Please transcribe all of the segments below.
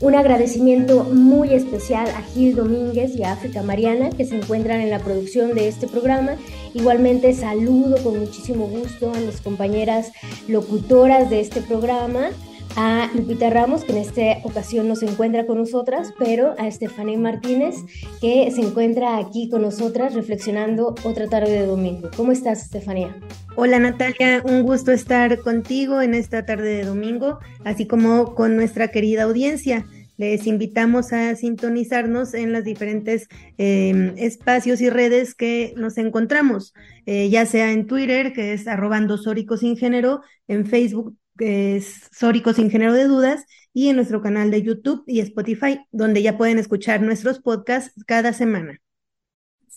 Un agradecimiento muy especial a Gil Domínguez y a África Mariana que se encuentran en la producción de este programa. Igualmente saludo con muchísimo gusto a mis compañeras locutoras de este programa, a Lupita Ramos, que en esta ocasión no se encuentra con nosotras, pero a Estefanía Martínez, que se encuentra aquí con nosotras reflexionando otra tarde de domingo. ¿Cómo estás, Estefanía? Hola Natalia, un gusto estar contigo en esta tarde de domingo, así como con nuestra querida audiencia. Les invitamos a sintonizarnos en los diferentes eh, espacios y redes que nos encontramos, eh, ya sea en Twitter, que es arrobando Sin Género, en Facebook, es Sórico Sin Género de Dudas, y en nuestro canal de YouTube y Spotify, donde ya pueden escuchar nuestros podcasts cada semana.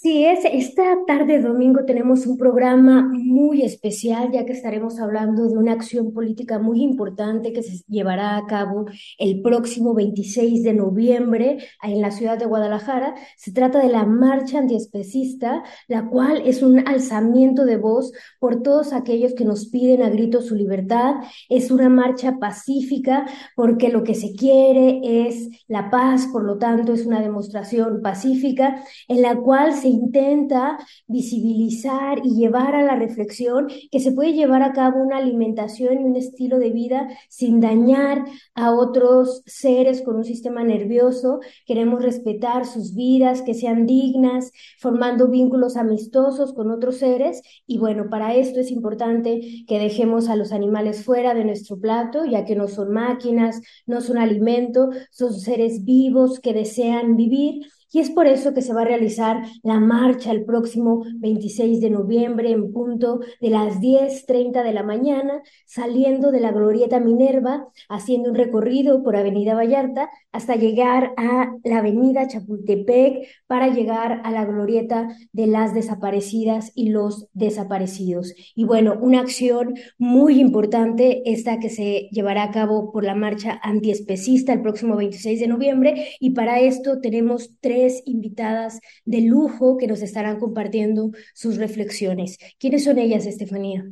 Sí, es, esta tarde domingo tenemos un programa muy especial, ya que estaremos hablando de una acción política muy importante que se llevará a cabo el próximo 26 de noviembre en la ciudad de Guadalajara. Se trata de la marcha antiespecista, la cual es un alzamiento de voz por todos aquellos que nos piden a gritos su libertad. Es una marcha pacífica porque lo que se quiere es la paz, por lo tanto es una demostración pacífica en la cual se intenta visibilizar y llevar a la reflexión que se puede llevar a cabo una alimentación y un estilo de vida sin dañar a otros seres con un sistema nervioso. Queremos respetar sus vidas, que sean dignas, formando vínculos amistosos con otros seres. Y bueno, para esto es importante que dejemos a los animales fuera de nuestro plato, ya que no son máquinas, no son alimento, son seres vivos que desean vivir y es por eso que se va a realizar la marcha el próximo 26 de noviembre en punto de las 10.30 de la mañana, saliendo de la Glorieta Minerva, haciendo un recorrido por Avenida Vallarta hasta llegar a la Avenida Chapultepec para llegar a la Glorieta de las desaparecidas y los desaparecidos. Y bueno, una acción muy importante esta que se llevará a cabo por la marcha antiespecista el próximo 26 de noviembre y para esto tenemos tres invitadas de lujo que nos estarán compartiendo sus reflexiones. ¿Quiénes son ellas, Estefanía?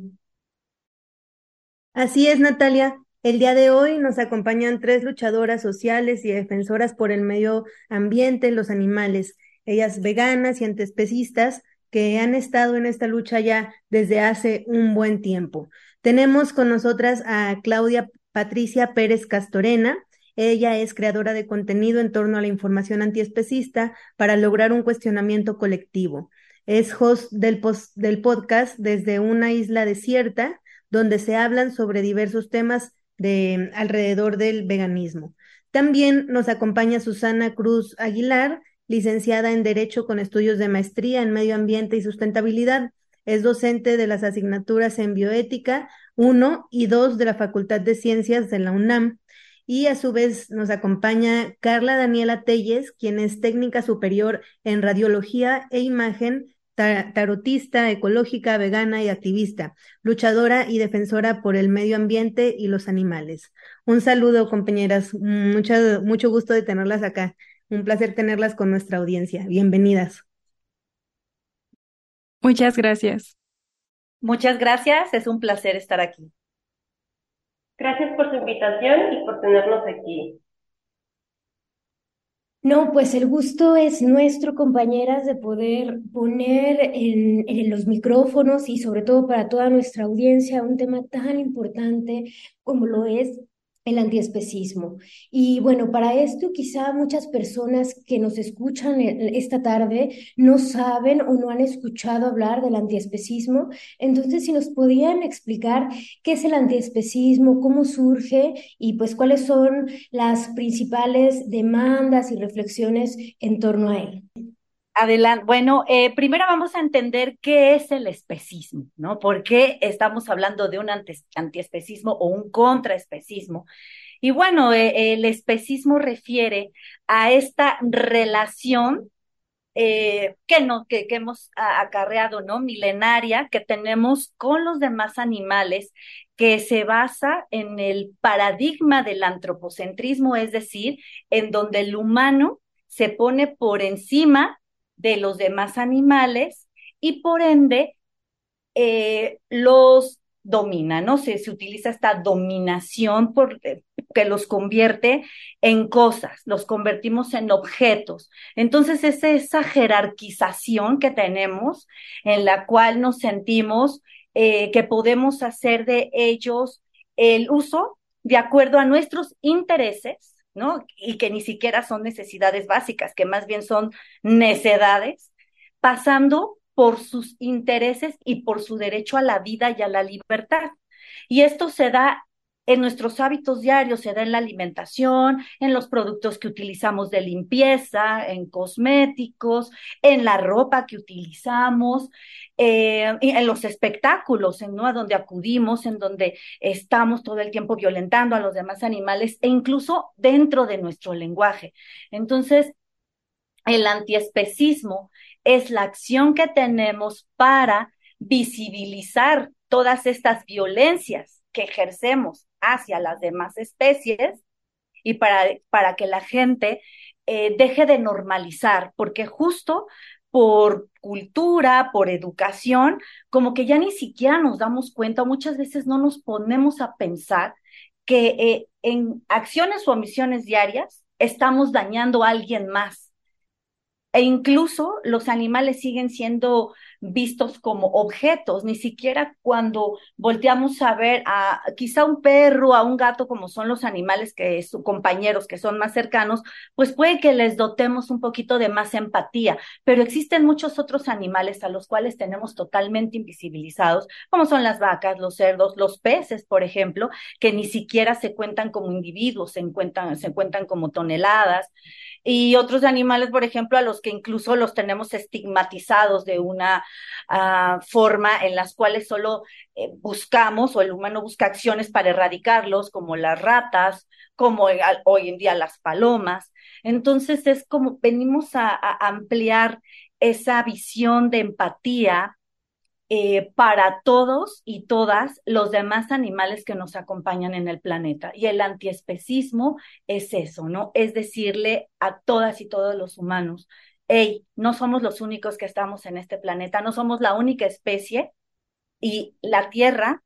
Así es, Natalia. El día de hoy nos acompañan tres luchadoras sociales y defensoras por el medio ambiente, los animales, ellas veganas y antiespecistas que han estado en esta lucha ya desde hace un buen tiempo. Tenemos con nosotras a Claudia Patricia Pérez Castorena, ella es creadora de contenido en torno a la información antiespecista para lograr un cuestionamiento colectivo. Es host del, del podcast desde una isla desierta, donde se hablan sobre diversos temas de alrededor del veganismo. También nos acompaña Susana Cruz Aguilar, licenciada en Derecho con estudios de maestría en Medio Ambiente y Sustentabilidad. Es docente de las asignaturas en Bioética 1 y 2 de la Facultad de Ciencias de la UNAM y a su vez nos acompaña Carla Daniela Telles, quien es técnica superior en radiología e imagen, tarotista, ecológica, vegana y activista, luchadora y defensora por el medio ambiente y los animales. Un saludo, compañeras. Mucho, mucho gusto de tenerlas acá. Un placer tenerlas con nuestra audiencia. Bienvenidas. Muchas gracias. Muchas gracias. Es un placer estar aquí. Gracias por su invitación y por tenernos aquí. No, pues el gusto es nuestro, compañeras, de poder poner en, en, los micrófonos y sobre todo para toda nuestra audiencia un tema tan importante como lo es el antiespecismo. Y bueno, para esto quizá muchas personas que nos escuchan esta tarde no saben o no han escuchado hablar del antiespecismo. Entonces, si nos podían explicar qué es el antiespecismo, cómo surge y pues cuáles son las principales demandas y reflexiones en torno a él. Adelante. Bueno, eh, primero vamos a entender qué es el especismo, ¿no? ¿Por qué estamos hablando de un antiespecismo o un contraespecismo? Y bueno, eh, el especismo refiere a esta relación eh, que, no, que, que hemos acarreado, ¿no? Milenaria que tenemos con los demás animales, que se basa en el paradigma del antropocentrismo, es decir, en donde el humano se pone por encima de los demás animales y por ende eh, los domina, ¿no? Se, se utiliza esta dominación por, eh, que los convierte en cosas, los convertimos en objetos. Entonces es esa jerarquización que tenemos en la cual nos sentimos eh, que podemos hacer de ellos el uso de acuerdo a nuestros intereses ¿no? Y que ni siquiera son necesidades básicas, que más bien son necedades, pasando por sus intereses y por su derecho a la vida y a la libertad. Y esto se da en nuestros hábitos diarios, se da en la alimentación, en los productos que utilizamos de limpieza, en cosméticos, en la ropa que utilizamos, eh, en los espectáculos, en, ¿no? A donde acudimos, en donde estamos todo el tiempo violentando a los demás animales e incluso dentro de nuestro lenguaje. Entonces, el antiespecismo es la acción que tenemos para visibilizar todas estas violencias que ejercemos hacia las demás especies y para, para que la gente eh, deje de normalizar, porque justo por cultura, por educación, como que ya ni siquiera nos damos cuenta, muchas veces no nos ponemos a pensar que eh, en acciones o omisiones diarias estamos dañando a alguien más. E incluso los animales siguen siendo vistos como objetos, ni siquiera cuando volteamos a ver a quizá un perro, a un gato, como son los animales que sus compañeros, que son más cercanos, pues puede que les dotemos un poquito de más empatía, pero existen muchos otros animales a los cuales tenemos totalmente invisibilizados, como son las vacas, los cerdos, los peces, por ejemplo, que ni siquiera se cuentan como individuos, se cuentan, se cuentan como toneladas. Y otros animales, por ejemplo, a los que incluso los tenemos estigmatizados de una uh, forma en las cuales solo eh, buscamos o el humano busca acciones para erradicarlos, como las ratas, como hoy en día las palomas. Entonces es como venimos a, a ampliar esa visión de empatía eh, para todos y todas los demás animales que nos acompañan en el planeta. Y el antiespecismo es eso, ¿no? Es decirle a todas y todos los humanos, hey, no somos los únicos que estamos en este planeta, no somos la única especie y la Tierra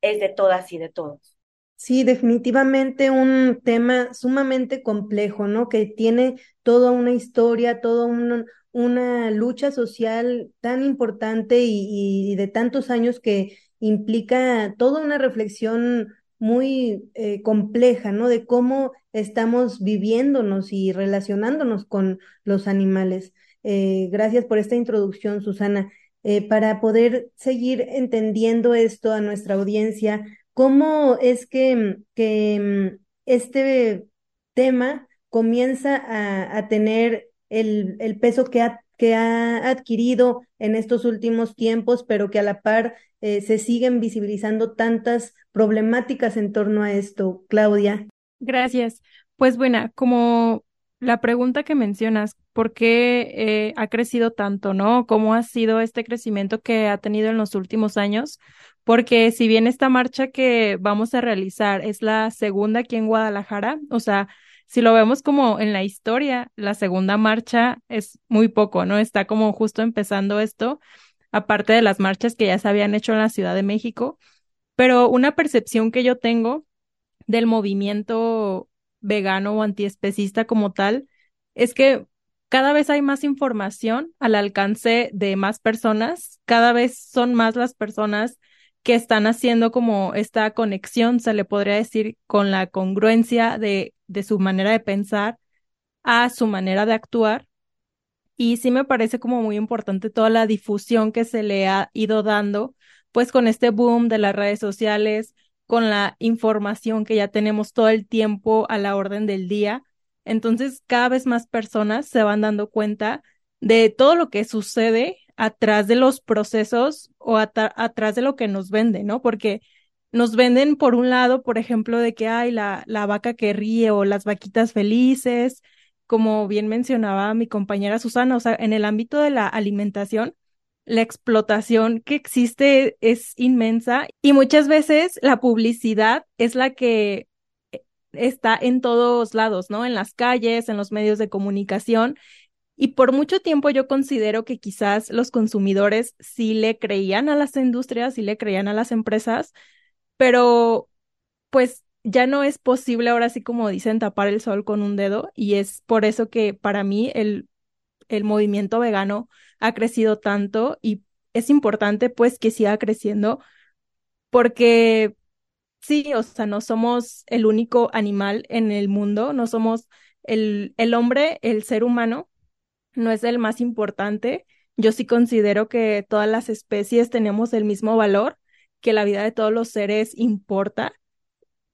es de todas y de todos. Sí, definitivamente un tema sumamente complejo, ¿no? Que tiene toda una historia, todo un, una lucha social tan importante y, de tantos años que implica toda una reflexión muy eh, compleja, ¿no? De cómo estamos viviéndonos y relacionándonos con los animales. Eh, gracias por esta introducción, Susana. Eh, para poder seguir entendiendo esto a nuestra audiencia, ¿cómo es que, que mm, este tema comienza a, a tener el, el peso que ha, que ha adquirido en estos últimos tiempos, pero que a la par eh, se siguen visibilizando tantas problemáticas en torno a esto. Claudia. Gracias. Pues bueno, como la pregunta que mencionas, ¿por qué eh, ha crecido tanto, no? ¿Cómo ha sido este crecimiento que ha tenido en los últimos años? Porque si bien esta marcha que vamos a realizar es la segunda aquí en Guadalajara, o sea, si lo vemos como en la historia, la segunda marcha es muy poco, ¿no? Está como justo empezando esto, aparte de las marchas que ya se habían hecho en la Ciudad de México, pero una percepción que yo tengo del movimiento vegano o antiespecista como tal es que cada vez hay más información al alcance de más personas, cada vez son más las personas que están haciendo como esta conexión, se le podría decir, con la congruencia de, de su manera de pensar a su manera de actuar. Y sí me parece como muy importante toda la difusión que se le ha ido dando, pues con este boom de las redes sociales, con la información que ya tenemos todo el tiempo a la orden del día. Entonces, cada vez más personas se van dando cuenta de todo lo que sucede atrás de los procesos o atrás de lo que nos venden, ¿no? Porque nos venden por un lado, por ejemplo, de que hay la, la vaca que ríe o las vaquitas felices, como bien mencionaba mi compañera Susana, o sea, en el ámbito de la alimentación, la explotación que existe es inmensa y muchas veces la publicidad es la que eh, está en todos lados, ¿no? En las calles, en los medios de comunicación. Y por mucho tiempo yo considero que quizás los consumidores sí le creían a las industrias, sí le creían a las empresas, pero pues ya no es posible ahora sí como dicen tapar el sol con un dedo y es por eso que para mí el, el movimiento vegano ha crecido tanto y es importante pues que siga creciendo porque sí, o sea, no somos el único animal en el mundo, no somos el, el hombre, el ser humano, no es el más importante. Yo sí considero que todas las especies tenemos el mismo valor, que la vida de todos los seres importa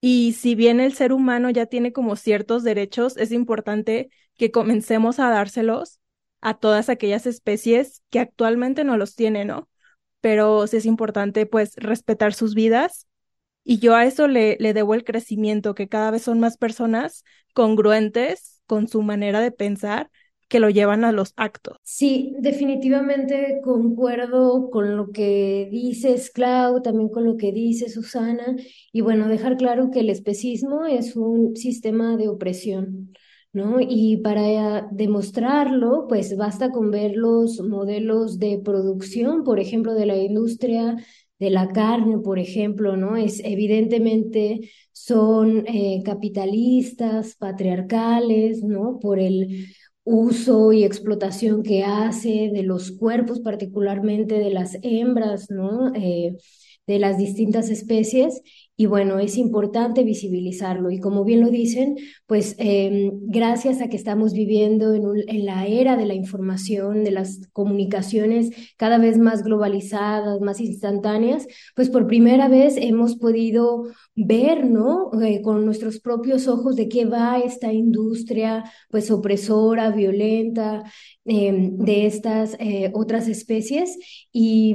y si bien el ser humano ya tiene como ciertos derechos, es importante que comencemos a dárselos a todas aquellas especies que actualmente no los tienen, ¿no? Pero sí es importante pues respetar sus vidas y yo a eso le, le debo el crecimiento, que cada vez son más personas congruentes con su manera de pensar que lo llevan a los actos. Sí, definitivamente concuerdo con lo que dices, Clau, también con lo que dice Susana, y bueno, dejar claro que el especismo es un sistema de opresión. ¿No? Y para demostrarlo, pues basta con ver los modelos de producción, por ejemplo, de la industria de la carne, por ejemplo, ¿no? Es evidentemente son eh, capitalistas, patriarcales, ¿no? Por el uso y explotación que hace de los cuerpos, particularmente de las hembras, ¿no? Eh, de las distintas especies y bueno, es importante visibilizarlo. Y como bien lo dicen, pues em, gracias a que estamos viviendo en, la era de la información, de las comunicaciones cada vez más globalizadas, más instantáneas, pues por primera vez hemos podido ver, ¿no? Eh, con nuestros propios ojos de qué va esta industria, pues opresora, violenta, em, de estas eh, otras especies. Y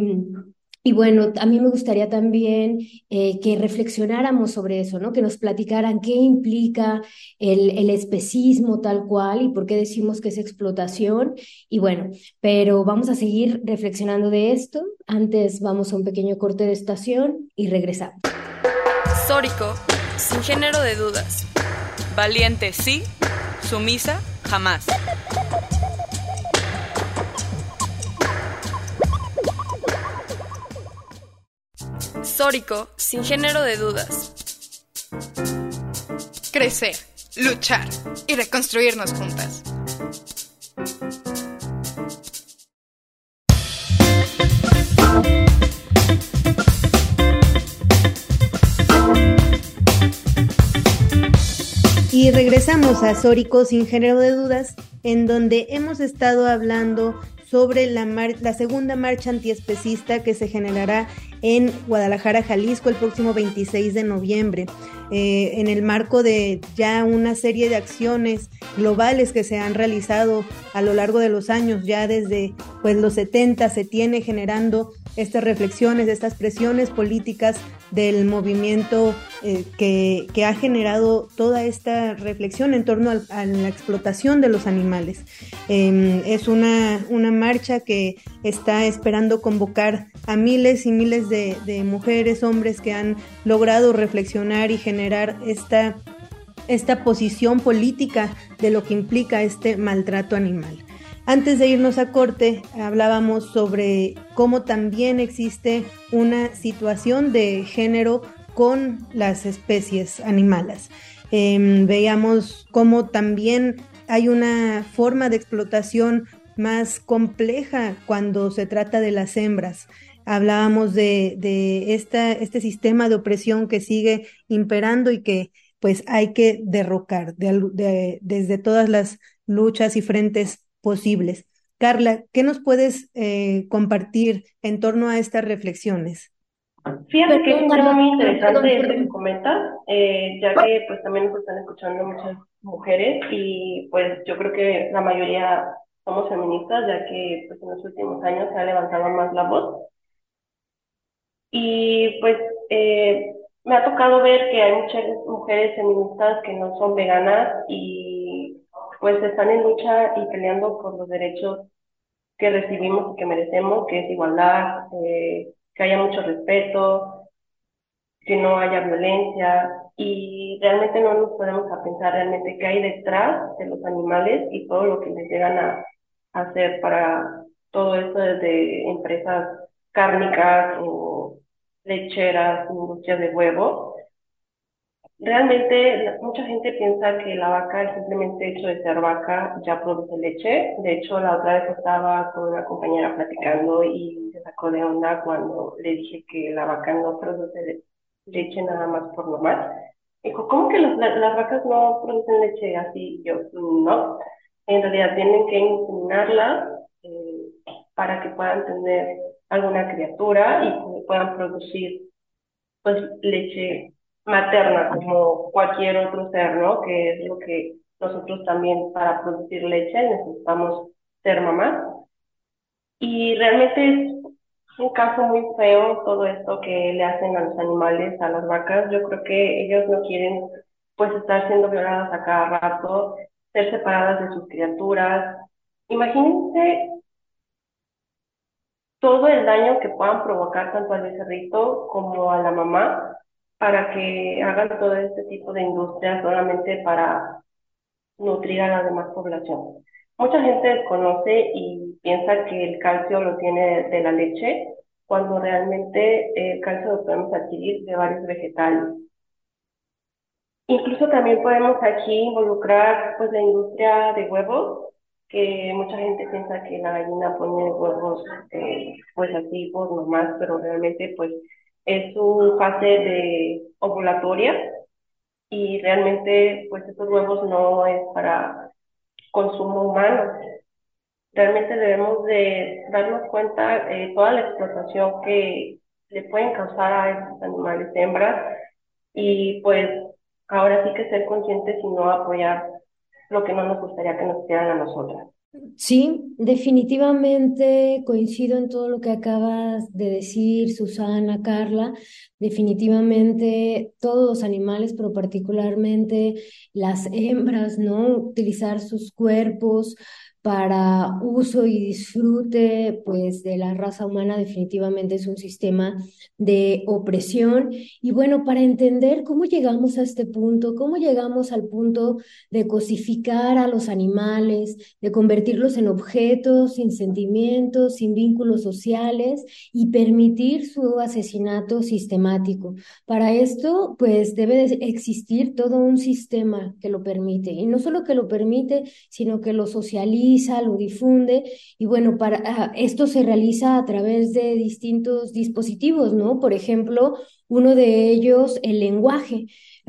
y bueno, a mí me gustaría también eh, que reflexionáramos sobre eso, ¿no? Que nos platicaran qué implica el, el, especismo tal cual y por qué decimos que es explotación. Y bueno, pero vamos a seguir reflexionando de esto. Antes vamos a un pequeño corte de estación y regresamos. Sórico, sin género de dudas. Valiente sí, sumisa jamás. Sórico, sin género de dudas. Crecer, luchar y reconstruirnos juntas. Y regresamos a Sórico sin género de dudas, en donde hemos estado hablando sobre la, la segunda marcha antiespecista que se generará en Guadalajara, Jalisco, el próximo 26 de noviembre. Eh, en el marco de ya una serie de acciones globales que se han realizado a lo largo de los años, ya desde pues, los 70 se tiene generando estas reflexiones, estas presiones políticas del movimiento eh, que, que, ha generado toda esta reflexión en torno a, la explotación de los animales. Em, es una, una marcha que está esperando convocar a miles y miles de, mujeres, hombres que han logrado reflexionar y generar esta, esta posición política de lo que implica este maltrato animal. Antes de irnos a corte, hablábamos sobre cómo también existe una situación de género con las especies animales. Em, veíamos cómo también hay una forma de explotación más compleja cuando se trata de las hembras. Hablábamos de, de esta, este sistema de opresión que sigue imperando y que pues hay que derrocar de, desde todas las luchas y frentes posibles. Carla, ¿qué nos puedes eh, compartir en torno a estas reflexiones? Fíjate que es un tema muy interesante esto que comentas, eh, ya que pues también nos están escuchando muchas mujeres y pues yo creo que la mayoría somos feministas, ya que pues en los últimos años se ha levantado más la voz. Y pues eh, me ha tocado ver que hay muchas mujeres feministas que no son veganas y pues están en lucha y peleando por los derechos que recibimos y que merecemos, que es igualdad, eh, que haya mucho respeto, que no haya violencia. Y realmente no nos podemos pensar realmente qué hay detrás de los animales y todo lo que les llegan a, hacer para todo esto desde empresas cárnicas o lecheras, industrias de huevo. Realmente mucha gente piensa que la vaca, el simplemente hecho de ser vaca, ya produce leche. De hecho, la otra vez estaba con una compañera platicando y se sacó de onda cuando le dije que la vaca no produce leche nada más por normal. Dijo, ¿cómo que las, las vacas no producen leche así? Yo, no. En realidad tienen que inseminarlas eh, para que puedan tener alguna criatura y puedan producir pues leche materna como cualquier otro ser, ¿no? Que es lo que nosotros también para producir leche necesitamos ser mamás. Y realmente es un caso muy feo todo esto que le hacen a los animales, a las vacas. Yo creo que ellos no quieren pues estar siendo violadas a cada rato, ser separadas de sus criaturas. Imagínense todo el daño que puedan provocar tanto al becerrito como a la mamá para que hagan todo este tipo de industrias solamente para nutrir a la demás población. Mucha gente desconoce y piensa que el calcio lo tiene de, la leche, cuando realmente el calcio lo podemos adquirir de varios vegetales. Incluso también podemos aquí involucrar pues la industria de huevos, que mucha gente piensa que la gallina pone huevos eh, pues así por nomás, pero realmente pues es su fase de ovulatoria y realmente pues estos huevos no es para consumo humano. Realmente debemos de darnos cuenta de toda la explotación que le pueden causar a estos animales hembras y pues ahora sí que ser conscientes y no apoyar lo que no nos gustaría que nos hicieran a nosotras. Sí, definitivamente coincido en todo lo que acabas de decir, Susana, Carla. Definitivamente todos los animales, pero particularmente las hembras, ¿no? Utilizar sus cuerpos para uso y disfrute pues de la raza humana definitivamente es un sistema de opresión. Y bueno para entender cómo llegamos a este punto cómo llegamos al punto de cosificar a los animales de convertirlos en objetos sin sentimientos sin vínculos sociales y permitir su asesinato sistemático. Para esto pues debe existir todo un sistema que lo permite. Y no solo que lo permite sino que lo socializa lo difunde y bueno, para ah, esto se realiza a través de distintos dispositivos, ¿no? Por ejemplo, uno de ellos, el lenguaje,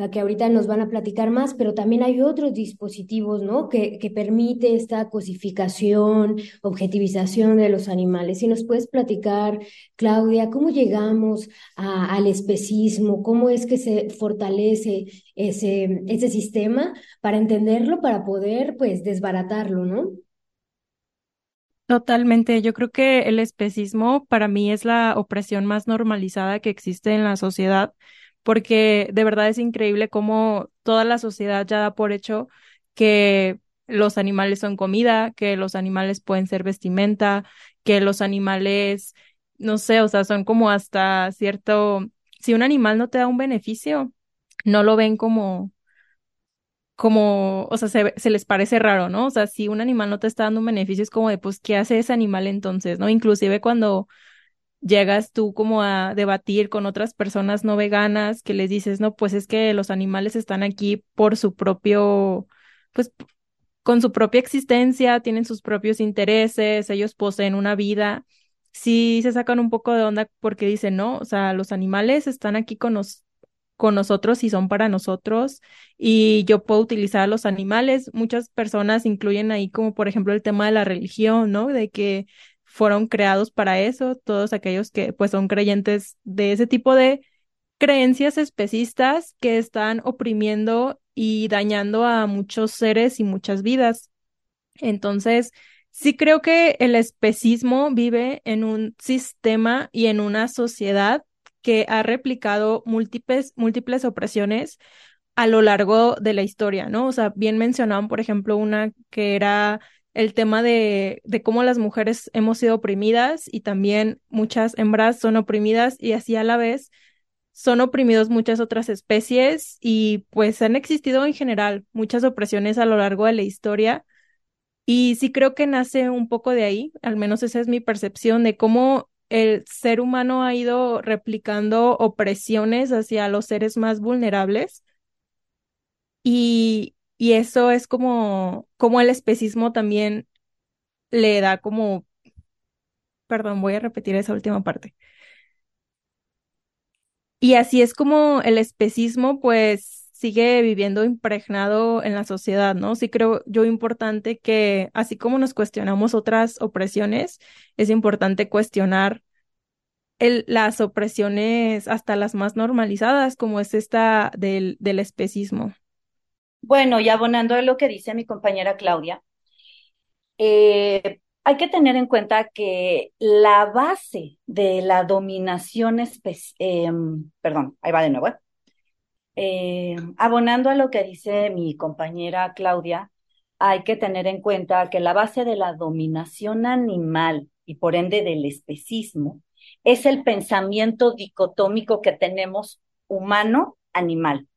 que ahorita nos van a platicar más, pero también hay otros dispositivos, ¿no? Que, que permite esta cosificación, objetivización de los animales. Si nos puedes platicar, Claudia, cómo llegamos al especismo, cómo es que se fortalece ese, ese sistema para entenderlo, para poder, pues, desbaratarlo, ¿no? Totalmente. Yo creo que el especismo para mí es la opresión más normalizada que existe en la sociedad, porque de verdad es increíble cómo toda la sociedad ya da por hecho que los animales son comida, que los animales pueden ser vestimenta, que los animales, no sé, o sea, son como hasta cierto, si un animal no te da un beneficio, no lo ven como como, o sea, se, se, les parece raro, ¿no? O sea, si un animal no te está dando un beneficio, es como de, pues, ¿qué hace ese animal entonces, no? Inclusive cuando llegas tú como a debatir con otras personas no veganas, que les dices, no, pues es que los animales están aquí por su propio, pues, con su propia existencia, tienen sus propios intereses, ellos poseen una vida sí se sacan un poco de onda porque dicen, no, o sea, los animales están aquí con, nos con nosotros y son para nosotros y yo puedo utilizar a los animales. Muchas personas incluyen ahí como por ejemplo el tema de la religión, ¿no? De que fueron creados para eso, todos aquellos que pues son creyentes de ese tipo de creencias especistas que están oprimiendo y dañando a muchos seres y muchas vidas. Entonces, sí creo que el especismo vive en un sistema y en una sociedad que ha replicado múltiples, múltiples opresiones a lo largo de la historia, ¿no? O sea, bien mencionaban, por ejemplo, una que era el tema de, de cómo las mujeres hemos sido oprimidas y también muchas hembras son oprimidas y así a la vez son oprimidos muchas otras especies y pues han existido en general muchas opresiones a lo largo de la historia. Y sí creo que nace un poco de ahí, al menos esa es mi percepción de cómo el ser humano ha ido replicando opresiones hacia los seres más vulnerables y, y eso es como, como el especismo también le da como, perdón, voy a repetir esa última parte. Y así es como el especismo pues sigue viviendo impregnado en la sociedad, ¿no? Sí creo yo importante que así como nos cuestionamos otras opresiones, es importante cuestionar el, las opresiones hasta las más normalizadas, como es esta del, del especismo. Bueno, y abonando a lo que dice mi compañera Claudia, eh, hay que tener en cuenta que la base de la dominación, eh, perdón, ahí va de nuevo, ¿eh? Eh, abonando a lo que dice mi compañera Claudia, hay que tener en cuenta que la base de la dominación animal y por ende del especismo es el pensamiento dicotómico que tenemos humano-animal.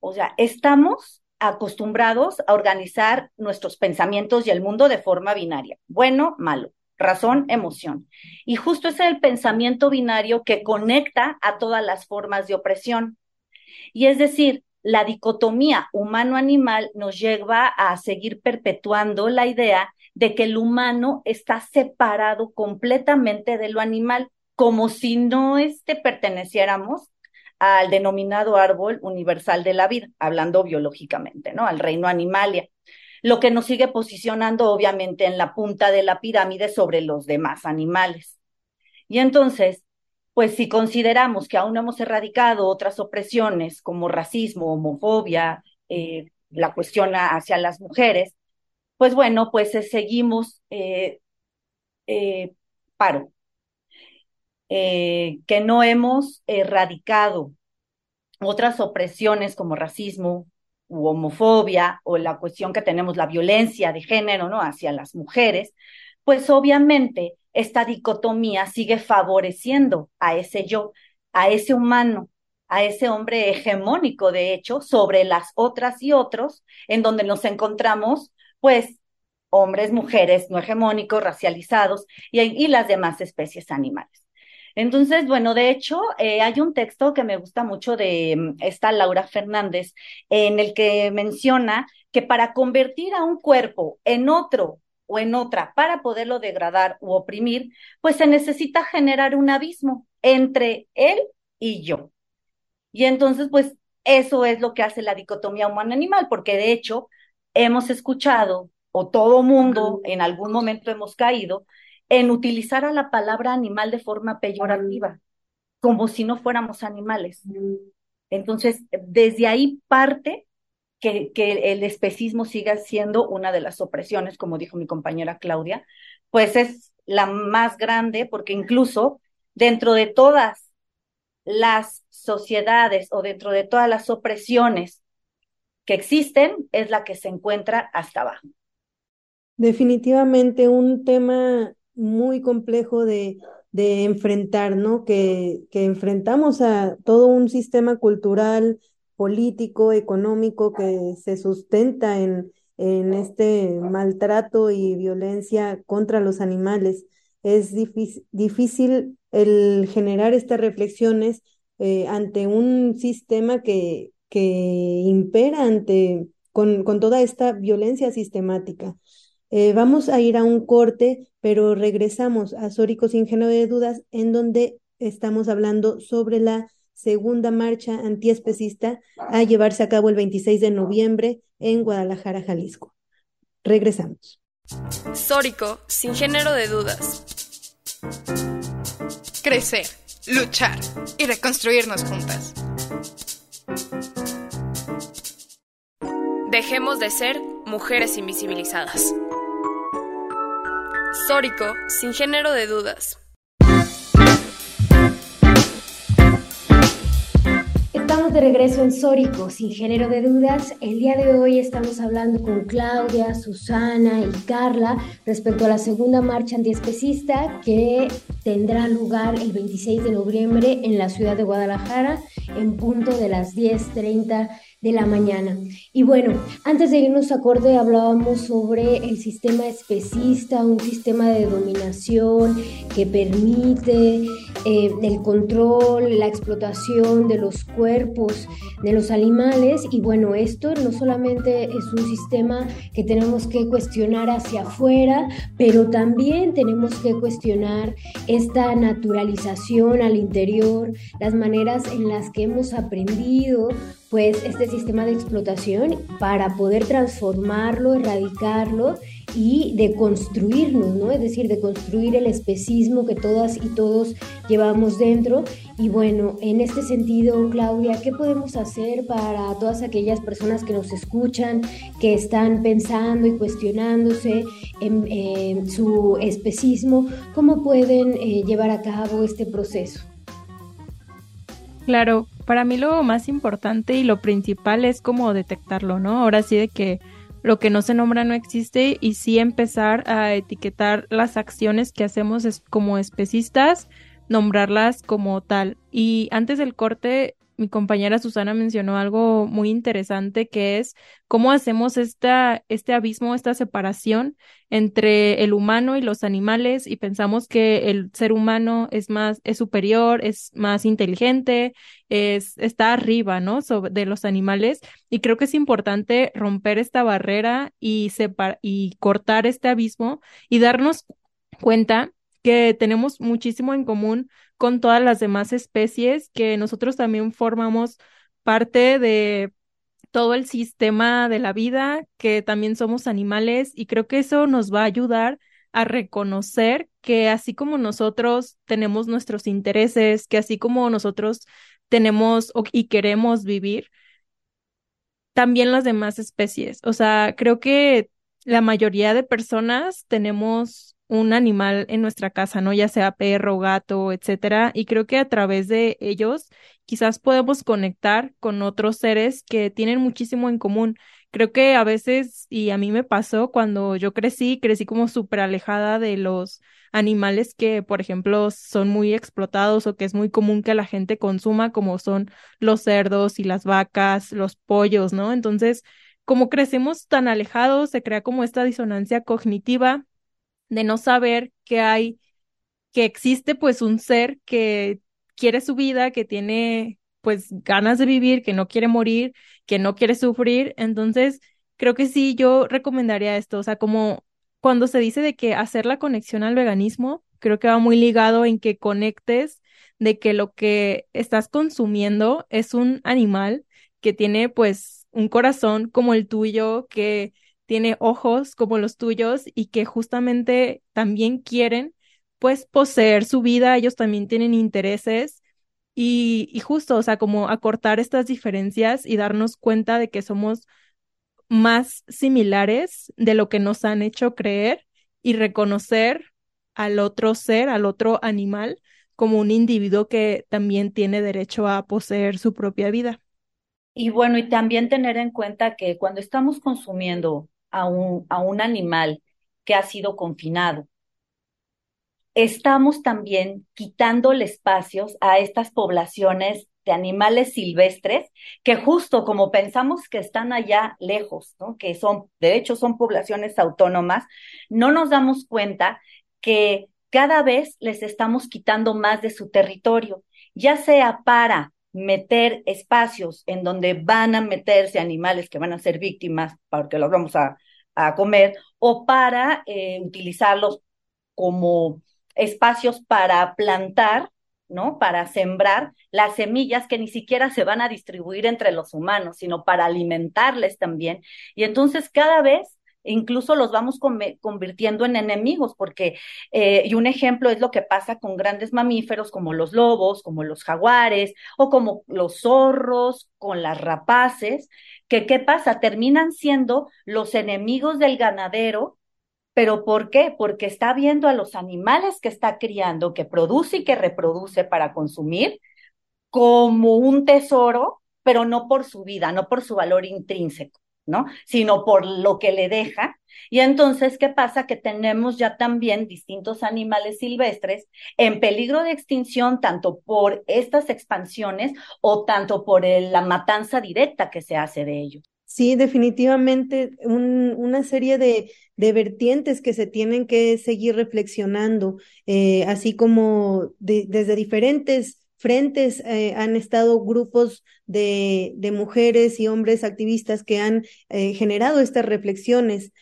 O sea, estamos acostumbrados a organizar nuestros pensamientos y el mundo de forma binaria, bueno, malo, razón, emoción. Y justo es el pensamiento binario que conecta a todas las formas de opresión. Y es decir, la dicotomía humano-animal nos lleva a seguir perpetuando la idea de que el humano está separado completamente de lo animal, como si no este, perteneciéramos al denominado árbol universal de la vida, hablando biológicamente, ¿no? Al reino animalia, lo que nos sigue posicionando obviamente en la punta de la pirámide sobre los demás animales. Y entonces, pues si consideramos que aún no hemos erradicado otras opresiones como racismo, homofobia, eh, la cuestión hacia las mujeres, pues bueno, pues eh, seguimos eh, paro, que no hemos erradicado otras opresiones como racismo u homofobia o la cuestión que tenemos la violencia de género, ¿no? hacia las mujeres, pues obviamente esta dicotomía sigue favoreciendo a ese yo, a ese humano, a ese hombre hegemónico, de hecho, sobre las otras y otros, en donde nos encontramos, pues, hombres, mujeres no hegemónicos, racializados y, las demás especies animales. Entonces, bueno, de hecho, eh, hay un texto que me gusta mucho de mm, esta Laura Fernández, en el que menciona que para convertir a un cuerpo en otro o en otra para poderlo degradar u oprimir, pues se necesita generar un abismo entre él y yo. Y entonces, pues eso es lo que hace la dicotomía humano-animal, porque de hecho hemos escuchado, o todo mundo en algún momento hemos caído, en utilizar a la palabra animal de forma peyorativa, como si no fuéramos animales. Entonces, desde ahí parte que, el especismo siga siendo una de las opresiones, como dijo mi compañera Claudia, pues es la más grande porque incluso dentro de todas las sociedades o dentro de todas las opresiones que existen, es la que se encuentra hasta abajo. Definitivamente un tema muy complejo de, enfrentar, ¿no? Que enfrentamos a todo un sistema cultural, político, económico que se sustenta en, en este maltrato y violencia contra los animales. Es difícil, el generar estas reflexiones eh, ante un sistema que, que impera ante, con, con toda esta violencia sistemática. Eh, vamos a ir a un corte, pero regresamos a Sórico sin género de dudas, en donde estamos hablando sobre la segunda marcha antiespecista a llevarse a cabo el 26 de noviembre en Guadalajara, Jalisco. Regresamos. Sórico, sin género de dudas. Crecer, luchar y reconstruirnos juntas. Dejemos de ser mujeres invisibilizadas. Sórico, sin género de dudas. Estamos de regreso en Sórico, sin género de dudas. El día de hoy estamos hablando con Claudia, Susana y Carla respecto a la segunda marcha antiespecista que tendrá lugar el 26 de noviembre en la ciudad de Guadalajara en punto de las 10.30 de la mañana. Y bueno, antes de irnos a corte hablábamos sobre el sistema especista, un sistema de dominación que permite eh, el control, la explotación de los cuerpos de los animales. Y bueno, esto no solamente es un sistema que tenemos que cuestionar hacia afuera, pero también tenemos que cuestionar esta naturalización al interior, las maneras en las que hemos aprendido pues este sistema de explotación para poder transformarlo, erradicarlo y de construirnos, ¿no? Es decir, de construir el especismo que todas y todos llevamos dentro. Y bueno, en este sentido, Claudia, ¿qué podemos hacer para todas aquellas personas que nos escuchan, que están pensando y cuestionándose en, su especismo? ¿Cómo pueden eh, llevar a cabo este proceso? Claro, para mí lo más importante y lo principal es como detectarlo, ¿no? Ahora sí de que lo que no se nombra no existe y sí empezar a etiquetar las acciones que hacemos como especistas, nombrarlas como tal. Y antes del corte mi compañera Susana mencionó algo muy interesante que es cómo hacemos esta, este abismo, esta separación entre el humano y los animales y pensamos que el ser humano es más, es superior, es más inteligente, es, está arriba, ¿no? de los animales. Y creo que es importante romper esta barrera y y cortar este abismo y darnos cuenta que tenemos muchísimo en común con todas las demás especies, que nosotros también formamos parte de todo el sistema de la vida, que también somos animales y creo que eso nos va a ayudar a reconocer que así como nosotros tenemos nuestros intereses, que así como nosotros tenemos y queremos vivir, también las demás especies. O sea, creo que la mayoría de personas tenemos un animal en nuestra casa, ¿no? Ya sea perro, gato, etcétera. Y creo que a través de ellos quizás podemos conectar con otros seres que tienen muchísimo en común. Creo que a veces, y a mí me pasó cuando yo crecí, crecí como súper alejada de los animales que, por ejemplo, son muy explotados o que es muy común que la gente consuma, como son los cerdos y las vacas, los pollos, ¿no? Entonces, como crecemos tan alejados, se crea como esta disonancia cognitiva de no saber que hay, que existe pues un ser que quiere su vida, que tiene pues ganas de vivir, que no quiere morir, que no quiere sufrir. Entonces, creo que sí, yo recomendaría esto, o sea, como cuando se dice de que hacer la conexión al veganismo, creo que va muy ligado en que conectes de que lo que estás consumiendo es un animal que tiene pues un corazón como el tuyo, que tiene ojos como los tuyos y que justamente también quieren pues poseer su vida, ellos también tienen intereses y, justo, o sea, como acortar estas diferencias y darnos cuenta de que somos más similares de lo que nos han hecho creer y reconocer al otro ser, al otro animal, como un individuo que también tiene derecho a poseer su propia vida. Y bueno, y también tener en cuenta que cuando estamos consumiendo a un, a un animal que ha sido confinado. Estamos también quitándole espacios a estas poblaciones de animales silvestres que justo como pensamos que están allá lejos, que son, de hecho, son poblaciones autónomas, no nos damos cuenta que cada vez les estamos quitando más de su territorio, ya sea para meter espacios en donde van a meterse animales que van a ser víctimas, porque los vamos a, a comer o para eh, utilizarlos como espacios para plantar, ¿no? Para sembrar las semillas que ni siquiera se van a distribuir entre los humanos, sino para alimentarles también. Y entonces cada vez incluso los vamos convirtiendo en enemigos, porque, eh, y un ejemplo es lo que pasa con grandes mamíferos como los lobos, como los jaguares, o como los zorros, con las rapaces, que qué pasa, terminan siendo los enemigos del ganadero ¿Pero por qué? Porque está viendo a los animales que está criando, que produce y que reproduce para consumir, como un tesoro, pero no por su vida, no por su valor intrínseco, ¿no? Sino por lo que le deja. Y entonces, ¿qué pasa? Que tenemos ya también distintos animales silvestres en peligro de extinción, tanto por estas expansiones o tanto por la matanza directa que se hace de ellos. Sí, definitivamente una serie de, vertientes que se tienen que seguir reflexionando, eh, así como desde diferentes frentes eh, han estado grupos de, mujeres y hombres activistas que han eh, generado estas reflexiones.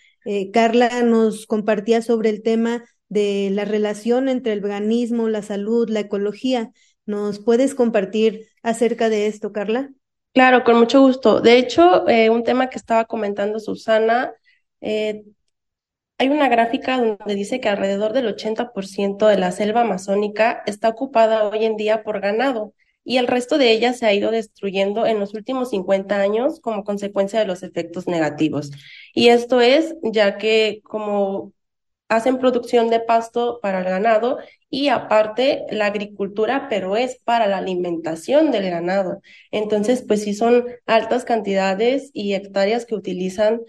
Carla nos compartía sobre el tema de la relación entre el veganismo, la salud, la ecología. ¿Nos puedes compartir acerca de esto, Carla? Claro, con mucho gusto. De hecho, eh, un tema que estaba comentando Susana, eh, hay una gráfica donde dice que alrededor del 80% de la selva amazónica está ocupada hoy en día por ganado y el resto de ella se ha ido destruyendo en los últimos 50 años como consecuencia de los efectos negativos. Y esto es ya que como hacen producción de pasto para el ganado y aparte la agricultura, pero es para la alimentación del ganado. Entonces, pues sí son altas cantidades y hectáreas que utilizan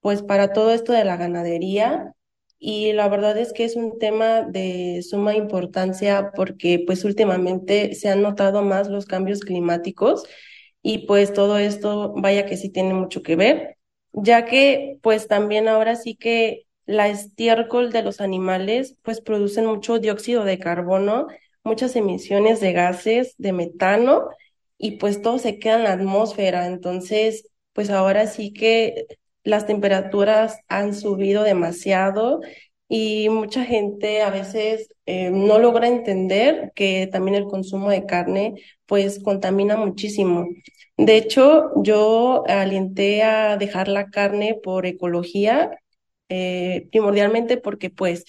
pues para todo esto de la ganadería y la verdad es que es un tema de suma importancia porque pues últimamente se han notado más los cambios climáticos y pues todo esto vaya que sí tiene mucho que ver, ya que pues también ahora sí que la estiércol de los animales pues producen mucho dióxido de carbono, muchas emisiones de gases, de metano y pues todo se queda en la atmósfera. Entonces, pues ahora sí que las temperaturas han subido demasiado y mucha gente a veces eh, no logra entender que también el consumo de carne pues contamina muchísimo. De hecho, yo alienté a dejar la carne por ecología eh, primordialmente porque pues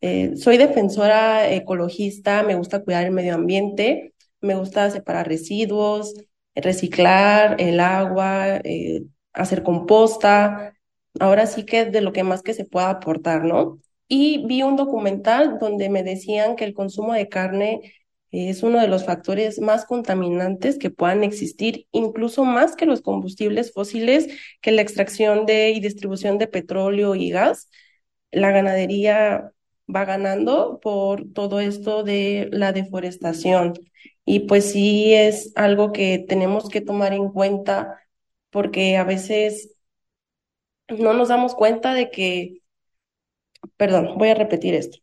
eh, soy defensora ecologista, me gusta cuidar el medio ambiente, me gusta separar residuos, reciclar el agua, eh, hacer composta, ahora sí que de lo que más que se pueda aportar, ¿no? Y vi un documental donde me decían que el consumo de carne es uno de los factores más contaminantes que puedan existir, incluso más que los combustibles fósiles, que la extracción de y distribución de petróleo y gas. La ganadería va ganando por todo esto de la deforestación. Y pues sí es algo que tenemos que tomar en cuenta porque a veces no nos damos cuenta de que, perdón, voy a repetir esto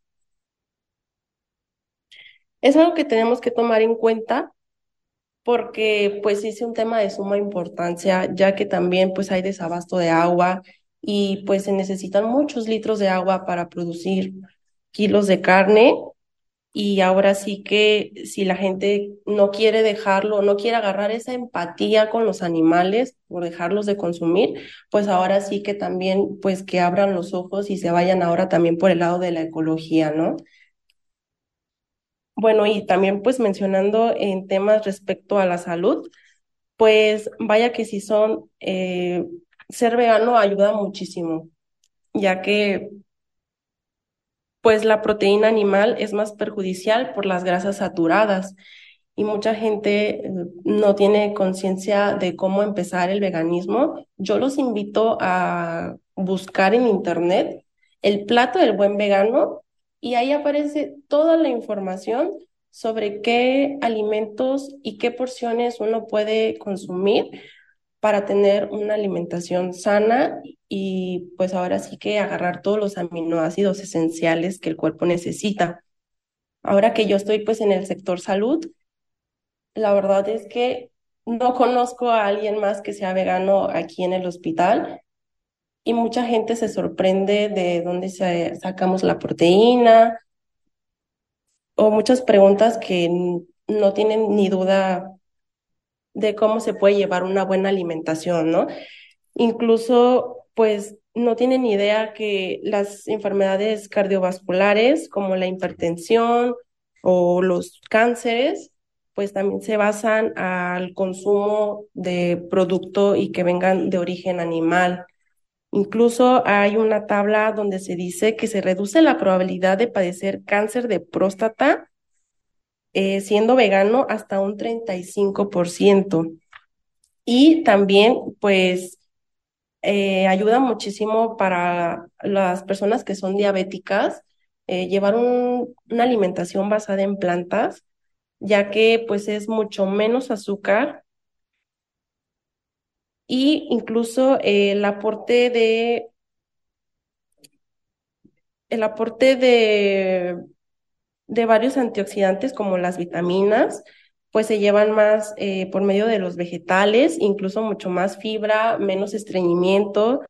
es algo que tenemos que tomar en cuenta porque pues es un tema de suma importancia, ya que también pues hay desabasto de agua y pues se necesitan muchos litros de agua para producir kilos de carne y ahora sí que si la gente no quiere dejarlo, no quiere agarrar esa empatía con los animales por dejarlos de consumir, pues ahora sí que también pues que abran los ojos y se vayan ahora también por el lado de la ecología, ¿no? Bueno, y también pues mencionando en temas respecto a la salud, pues vaya que si son, eh, ser vegano ayuda muchísimo, ya que pues la proteína animal es más perjudicial por las grasas saturadas y mucha gente eh, no tiene conciencia de cómo empezar el veganismo. Yo los invito a buscar en internet el plato del buen vegano y ahí aparece toda la información sobre qué alimentos y qué porciones uno puede consumir para tener una alimentación sana y pues ahora sí que agarrar todos los aminoácidos esenciales que el cuerpo necesita. Ahora que yo estoy pues en el sector salud, la verdad es que no conozco a alguien más que sea vegano aquí en el hospital y mucha gente se sorprende de dónde sacamos la proteína o muchas preguntas que no tienen ni duda de cómo se puede llevar una buena alimentación, ¿no? Incluso, pues, no tienen idea que las enfermedades cardiovasculares como la hipertensión o los cánceres, pues también se basan al consumo de producto y que vengan de origen animal. Incluso hay una tabla donde se dice que se reduce la probabilidad de padecer cáncer de próstata eh, siendo vegano hasta un 35%. Y también, pues, eh, ayuda muchísimo para las personas que son diabéticas eh, llevar una alimentación basada en plantas, ya que pues es mucho menos azúcar y incluso el aporte de el aporte de, de varios antioxidantes como las vitaminas, pues se llevan más eh, por medio de los vegetales, incluso mucho más fibra, menos estreñimiento.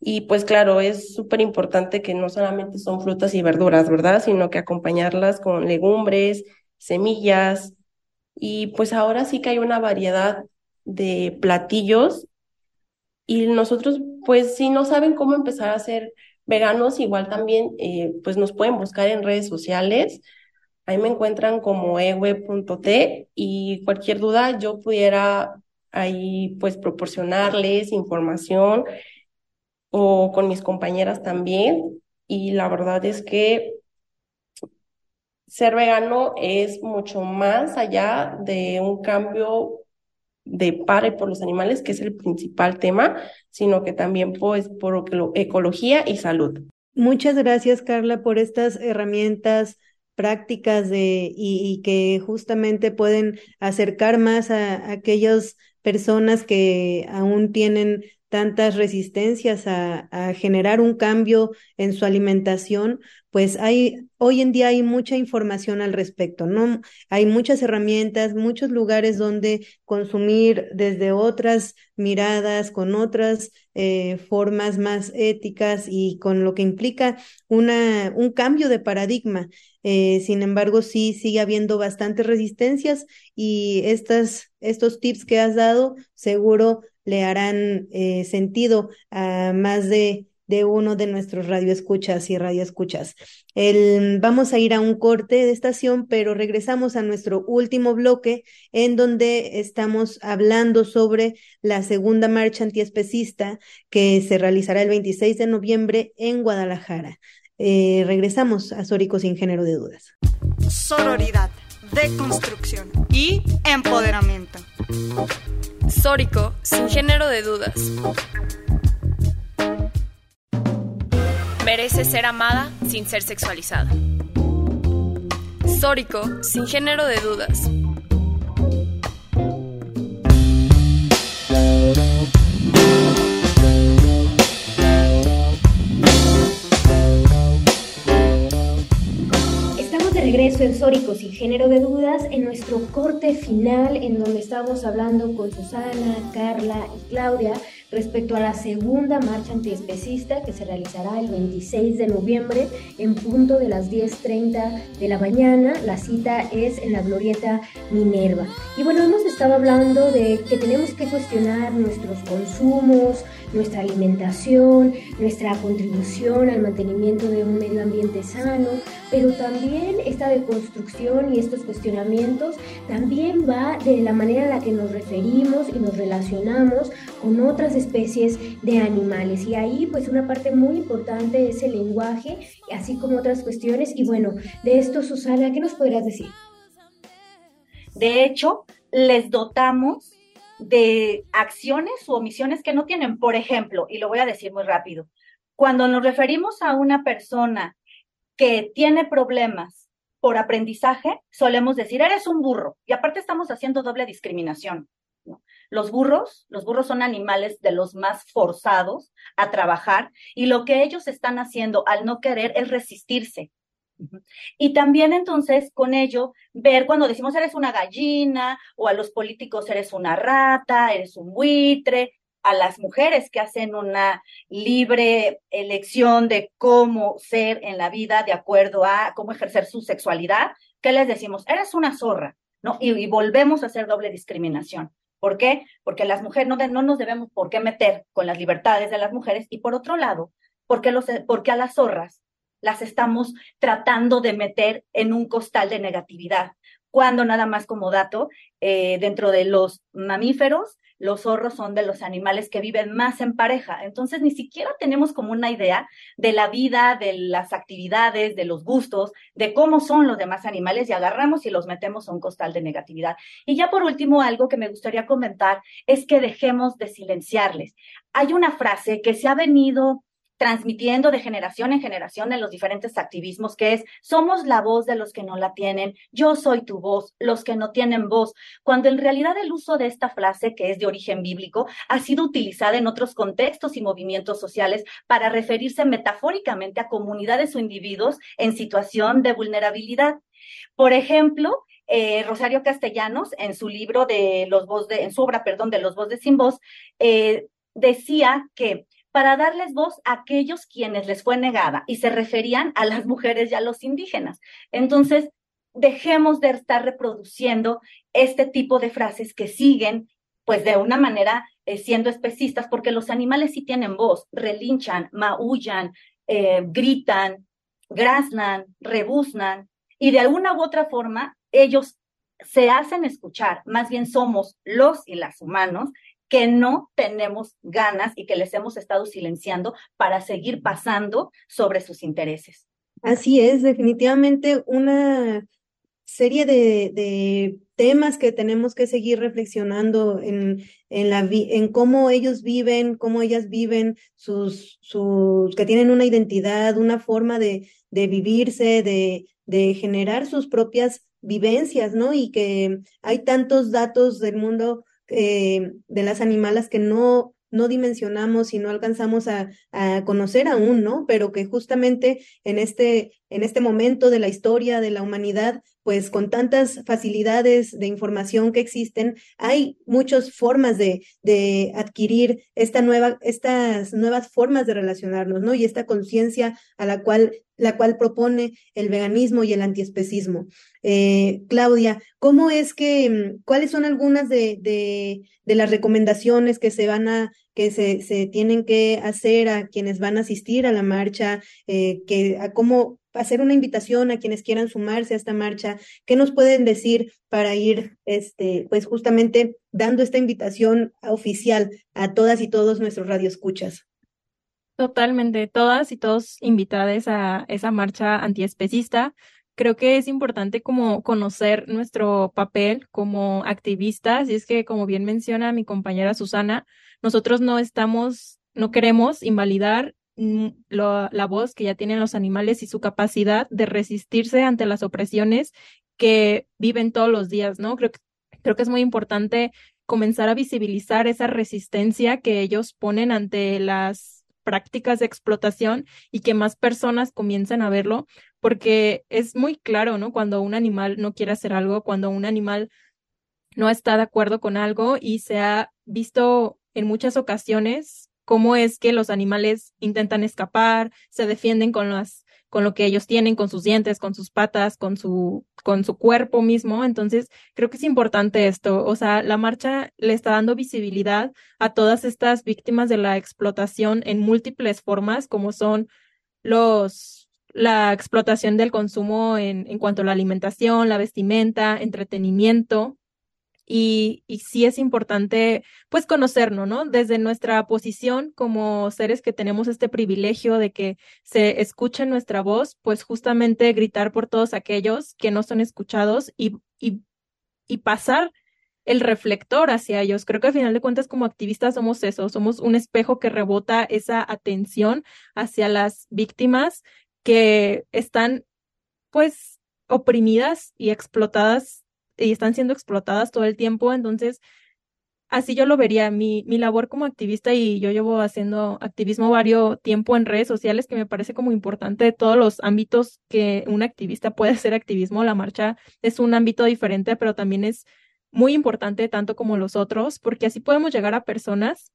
Y pues claro, es súper importante que no solamente son frutas y verduras, ¿verdad? Sino que acompañarlas con legumbres, semillas. Y pues ahora sí que hay una variedad de platillos y nosotros, pues si no saben cómo empezar a ser veganos, igual también, eh, pues nos pueden buscar en redes sociales. Ahí me encuentran como ewe.t y cualquier duda yo pudiera ahí pues proporcionarles información o con mis compañeras también. Y la verdad es que ser vegano es mucho más allá de un cambio de para y por los animales, que es el principal tema, sino que también pues por ecología y salud. Muchas gracias, Carla, por estas herramientas prácticas de, y, que justamente pueden acercar más a aquellas personas que aún tienen tantas resistencias a, generar un cambio en su alimentación, pues hay, hoy en día hay mucha información al respecto, ¿no? Hay muchas herramientas, muchos lugares donde consumir desde otras miradas, con otras eh, formas más éticas y con lo que implica una, un cambio de paradigma. Eh, sin embargo, sí sigue habiendo bastantes resistencias y estas, estos tips que has dado seguro le harán eh, sentido a más de, de, uno de nuestros radioescuchas y radioescuchas. El, vamos a ir a un corte de estación, pero regresamos a nuestro último bloque en donde estamos hablando sobre la segunda marcha antiespecista que se realizará el 26 de noviembre en Guadalajara. Eh, regresamos a Sórico sin género de dudas. Sororidad, deconstrucción y empoderamiento. Sórico, sin género de dudas. Merece ser amada sin ser sexualizada. Sórico, sin género de dudas. Regreso en Sórico sin género de dudas en nuestro corte final en donde estamos hablando con Susana, Carla y Claudia respecto a la segunda marcha antiespecista que se realizará el 26 de noviembre en punto de las 10.30 de la mañana. La cita es en la Glorieta Minerva. Y bueno, hemos estado hablando de que tenemos que cuestionar nuestros consumos, nuestra alimentación, nuestra contribución al mantenimiento de un medio ambiente sano, pero también esta deconstrucción y estos cuestionamientos también va de la manera en la que nos referimos y nos relacionamos con otras especies de animales. Y ahí pues una parte muy importante es el lenguaje, así como otras cuestiones. Y bueno, de esto, Susana, ¿qué nos podrías decir? De hecho, les dotamos de acciones u omisiones que no tienen. Por ejemplo, y lo voy a decir muy rápido, cuando nos referimos a una persona que tiene problemas por aprendizaje, solemos decir, eres un burro. Y aparte estamos haciendo doble discriminación. Los burros, los burros son animales de los más forzados a trabajar y lo que ellos están haciendo al no querer es resistirse. Y también entonces con ello ver cuando decimos eres una gallina o a los políticos eres una rata, eres un buitre, a las mujeres que hacen una libre elección de cómo ser en la vida de acuerdo a cómo ejercer su sexualidad, ¿qué les decimos? Eres una zorra, ¿no? Y, volvemos a hacer doble discriminación. ¿Por qué? Porque las mujeres no, no, nos debemos por qué meter con las libertades de las mujeres y por otro lado, porque, los, porque a las zorras las estamos tratando de meter en un costal de negatividad, cuando nada más como dato, eh, dentro de los mamíferos, los zorros son de los animales que viven más en pareja. Entonces, ni siquiera tenemos como una idea de la vida, de las actividades, de los gustos, de cómo son los demás animales y agarramos y los metemos a un costal de negatividad. Y ya por último, algo que me gustaría comentar es que dejemos de silenciarles. Hay una frase que se ha venido transmitiendo de generación en generación en los diferentes activismos, que es, somos la voz de los que no la tienen, yo soy tu voz, los que no tienen voz, cuando en realidad el uso de esta frase, que es de origen bíblico, ha sido utilizada en otros contextos y movimientos sociales para referirse metafóricamente a comunidades o individuos en situación de vulnerabilidad. Por ejemplo, eh, Rosario Castellanos, en su libro de los voz de, en su obra, perdón, de los voz de sin voz, eh, decía que para darles voz a aquellos quienes les fue negada y se referían a las mujeres y a los indígenas. Entonces, dejemos de estar reproduciendo este tipo de frases que siguen, pues de una manera eh, siendo especistas, porque los animales sí tienen voz, relinchan, maullan, eh, gritan, graznan, rebuznan, y de alguna u otra forma ellos se hacen escuchar, más bien somos los y las humanos que no tenemos ganas y que les hemos estado silenciando para seguir pasando sobre sus intereses. Así es, definitivamente una serie de, temas que tenemos que seguir reflexionando en, en, la, en cómo ellos viven, cómo ellas viven, sus, sus, que tienen una identidad, una forma de, de vivirse, de, de generar sus propias vivencias, ¿no? Y que hay tantos datos del mundo eh, de las animalas que no, no dimensionamos y no alcanzamos a, a, conocer aún, ¿no? Pero que justamente en este, en este momento de la historia de la humanidad, pues con tantas facilidades de información que existen, hay muchas formas de, de adquirir esta nueva, estas nuevas formas de relacionarnos, ¿no? Y esta conciencia a la cual la cual propone el veganismo y el antiespecismo. Eh, Claudia, ¿cómo es que, mm, cuáles son algunas de, de, las recomendaciones que se van a, que se, se, tienen que hacer a quienes van a asistir a la marcha, eh, que, cómo hacer una invitación a quienes quieran sumarse a esta marcha? ¿Qué nos pueden decir para ir, este, pues justamente dando esta invitación oficial a todas y todos nuestros radioescuchas? Totalmente, todas y todos invitadas a esa marcha antiespecista. Creo que es importante como conocer nuestro papel como activistas y es que, como bien menciona mi compañera Susana, nosotros no estamos, no queremos invalidar mm, la voz que ya tienen los animales y su capacidad de resistirse ante las opresiones que viven todos los días, ¿no? Creo que, creo que es muy importante comenzar a visibilizar esa resistencia que ellos ponen ante las prácticas de explotación y que más personas comiencen a verlo, porque es muy claro, ¿no? Cuando un animal no quiere hacer algo, cuando un animal no está de acuerdo con algo y se ha visto en muchas ocasiones cómo es que los animales intentan escapar, se defienden con las con lo que ellos tienen, con sus dientes, con sus patas, con su, con su cuerpo mismo. Entonces, creo que es importante esto. O sea, la marcha le está dando visibilidad a todas estas víctimas de la explotación en múltiples formas, como son los, la explotación del consumo en, en cuanto a la alimentación, la vestimenta, entretenimiento, y, y sí es importante pues conocernos, ¿no? Desde nuestra posición como seres que tenemos este privilegio de que se escuche nuestra voz, pues justamente gritar por todos aquellos que no son escuchados y, y, y pasar el reflector hacia ellos. Creo que al final de cuentas como activistas somos eso, somos un espejo que rebota esa atención hacia las víctimas que están pues oprimidas y explotadas y están siendo explotadas todo el tiempo. Entonces, así yo lo vería. Mi, mi labor como activista y yo llevo haciendo activismo varios tiempo en redes sociales que me parece como importante de todos los ámbitos que un activista puede hacer activismo. La marcha es un ámbito diferente, pero también es muy importante tanto como los otros, porque así podemos llegar a personas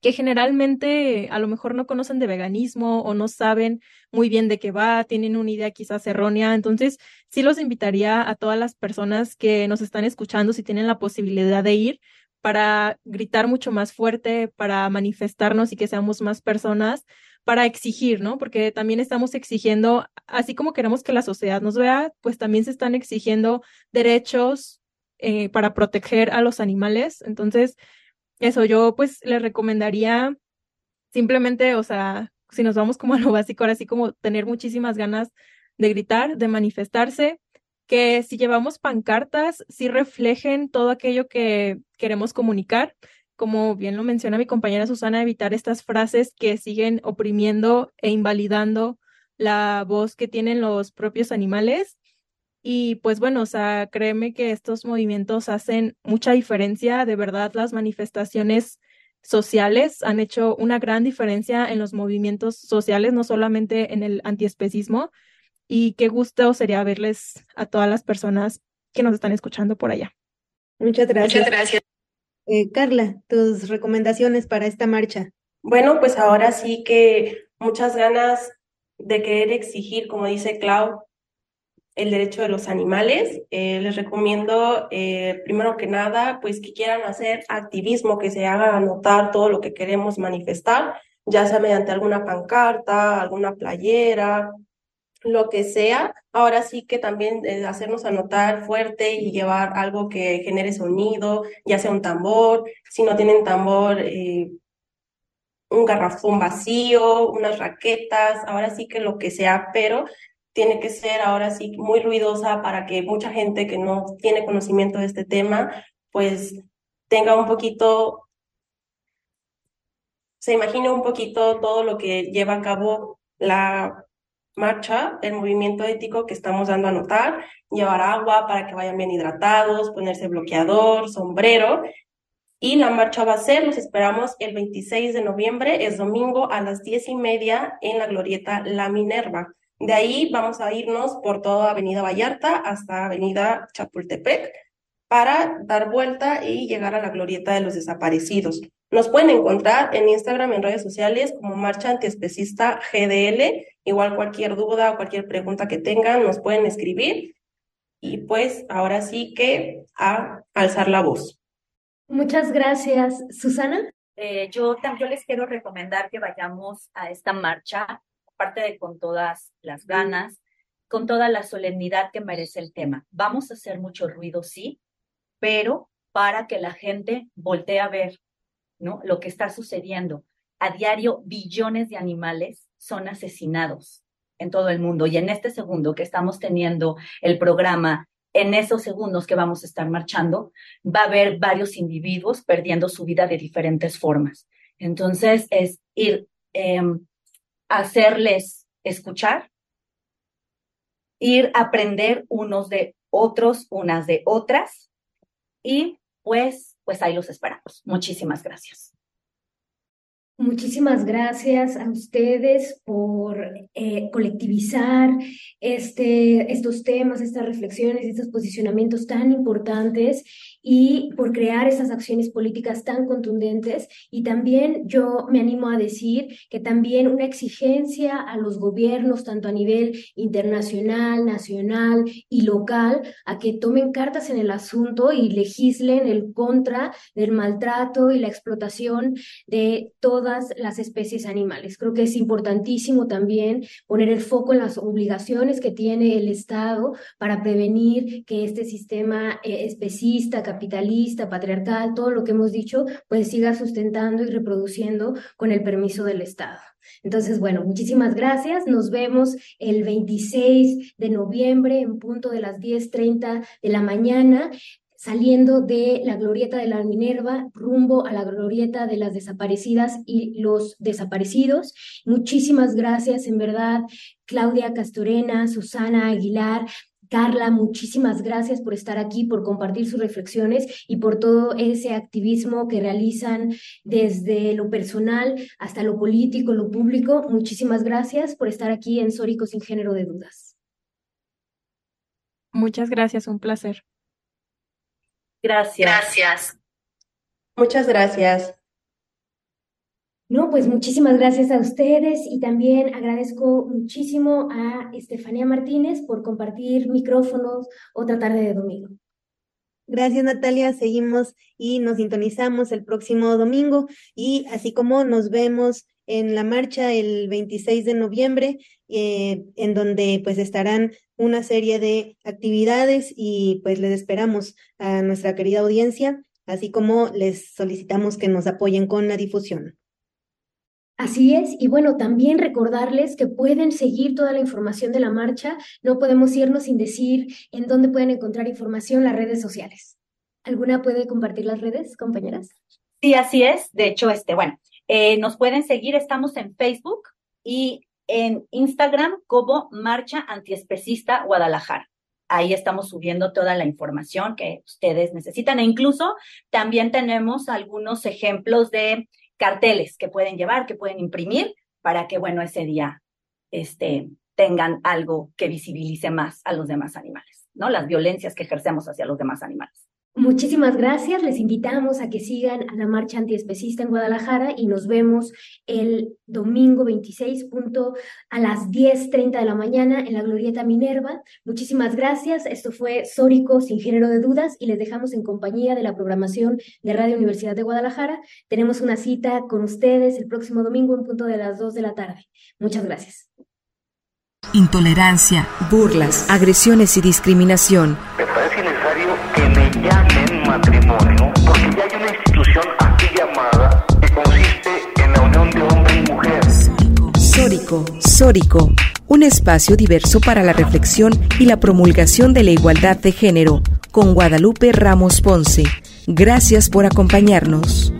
que generalmente a lo mejor no conocen de veganismo o no saben muy bien de qué va, tienen una idea quizás errónea. Entonces, sí los invitaría a todas las personas que nos están escuchando, si tienen la posibilidad de ir, para gritar mucho más fuerte, para manifestarnos y que seamos más personas, para exigir, ¿no? Porque también estamos exigiendo, así como queremos que la sociedad nos vea, pues también se están exigiendo derechos eh, para proteger a los animales. Entonces, eso yo pues le recomendaría simplemente, o sea, si nos vamos como a lo básico, ahora sí como tener muchísimas ganas de gritar, de manifestarse, que si llevamos pancartas, sí reflejen todo aquello que queremos comunicar. Como bien lo menciona mi compañera Susana, evitar estas frases que siguen oprimiendo e invalidando la voz que tienen los propios animales y pues bueno, o sea, créeme que estos movimientos hacen mucha diferencia. De verdad, las manifestaciones sociales han hecho una gran diferencia en los movimientos sociales, no solamente en el antiespecismo. Y qué gusto sería verles a todas las personas que nos están escuchando por allá. Muchas gracias. Muchas gracias. Eh, Carla, tus recomendaciones para esta marcha. Bueno, pues ahora sí que muchas ganas de querer exigir, como dice Clau, el derecho de los animales. Eh, les recomiendo, eh, primero que nada, pues que quieran hacer activismo, que se haga anotar todo lo que queremos manifestar, ya sea mediante alguna pancarta, alguna playera, lo que sea. Ahora sí que también eh, hacernos anotar fuerte y llevar algo que genere sonido, ya sea un tambor, si no tienen tambor, un garrafón vacío, unas raquetas, ahora sí que lo que sea, pero tiene que ser ahora sí muy ruidosa para que mucha gente que no tiene conocimiento de este tema, pues tenga un poquito, se imagine un poquito todo lo que lleva a cabo la marcha, el movimiento ético que estamos dando a notar, llevar agua para que vayan bien hidratados, ponerse bloqueador, sombrero. Y la marcha va a ser, los esperamos el 26 de noviembre, es domingo a las diez y media en la glorieta La Minerva. De ahí vamos a irnos por toda Avenida Vallarta hasta Avenida Chapultepec para dar vuelta y llegar a la glorieta de los desaparecidos. Nos pueden encontrar en Instagram, en redes sociales como Marcha Antiespecista GDL. Igual cualquier duda o cualquier pregunta que tengan nos pueden escribir. Y pues ahora sí que a alzar la voz. Muchas gracias, Susana. Eh, yo, yo les quiero recomendar que vayamos a esta marcha aparte de con todas las ganas, con toda la solemnidad que merece el tema. Vamos a hacer mucho ruido, sí, pero para que la gente voltee a ver ¿no? lo que está sucediendo. A diario, billones de animales son asesinados en todo el mundo. Y en este segundo que estamos teniendo el programa, en esos segundos que vamos a estar marchando, va a haber varios individuos perdiendo su vida de diferentes formas. Entonces, es ir em, hacerles escuchar, ir a aprender unos de otros, unas de otras, y pues, pues ahí los esperamos. Muchísimas gracias. Muchísimas gracias a ustedes por eh, colectivizar este, estos temas, estas reflexiones, estos posicionamientos tan importantes y por crear esas acciones políticas tan contundentes. Y también yo me animo a decir que también una exigencia a los gobiernos, tanto a nivel internacional, nacional y local, a que tomen cartas en el asunto y legislen el contra del maltrato y la explotación de todas las especies animales. Creo que es importantísimo también poner el foco en las obligaciones que tiene el Estado para prevenir que este sistema eh, especista, capitalista, patriarcal, todo lo que hemos dicho, pues siga sustentando y reproduciendo con el permiso del Estado. Entonces, bueno, muchísimas gracias. Nos vemos el 26 de noviembre en punto de las 10.30 de la mañana saliendo de la glorieta de la Minerva rumbo a la glorieta de las desaparecidas y los desaparecidos. Muchísimas gracias, en verdad, Claudia Castorena, Susana Aguilar, Carla, muchísimas gracias por estar aquí, por compartir sus reflexiones y por todo ese activismo que realizan desde lo personal hasta lo político, lo público. Muchísimas gracias por estar aquí en Sórico sin género de dudas. Muchas gracias, un placer. Gracias. Gracias. Muchas gracias. No, pues muchísimas gracias a ustedes y también agradezco muchísimo a Estefanía Martínez por compartir micrófonos otra tarde de domingo. Gracias Natalia, seguimos y nos sintonizamos el próximo domingo y así como nos vemos en la marcha el 26 de noviembre, eh, en donde pues estarán una serie de actividades y pues les esperamos a nuestra querida audiencia, así como les solicitamos que nos apoyen con la difusión. Así es, y bueno, también recordarles que pueden seguir toda la información de la marcha. No podemos irnos sin decir en dónde pueden encontrar información las redes sociales. ¿Alguna puede compartir las redes, compañeras? Sí, así es. De hecho, este, bueno, eh, nos pueden seguir, estamos en Facebook y en Instagram como Marcha Antiespecista Guadalajara. Ahí estamos subiendo toda la información que ustedes necesitan e incluso también tenemos algunos ejemplos de carteles que pueden llevar, que pueden imprimir para que, bueno, ese día este, tengan algo que visibilice más a los demás animales, ¿no? Las violencias que ejercemos hacia los demás animales. Muchísimas gracias. Les invitamos a que sigan a la marcha antiespecista en Guadalajara y nos vemos el domingo 26 punto a las 10.30 de la mañana en la Glorieta Minerva. Muchísimas gracias. Esto fue Sórico sin género de dudas y les dejamos en compañía de la programación de Radio Universidad de Guadalajara. Tenemos una cita con ustedes el próximo domingo en punto de las 2 de la tarde. Muchas gracias. Intolerancia, burlas, agresiones y discriminación matrimonio, porque ya hay una institución aquí llamada que consiste en la unión de hombre y mujer. Sórico, Sórico, un espacio diverso para la reflexión y la promulgación de la igualdad de género, con Guadalupe Ramos Ponce. Gracias por acompañarnos.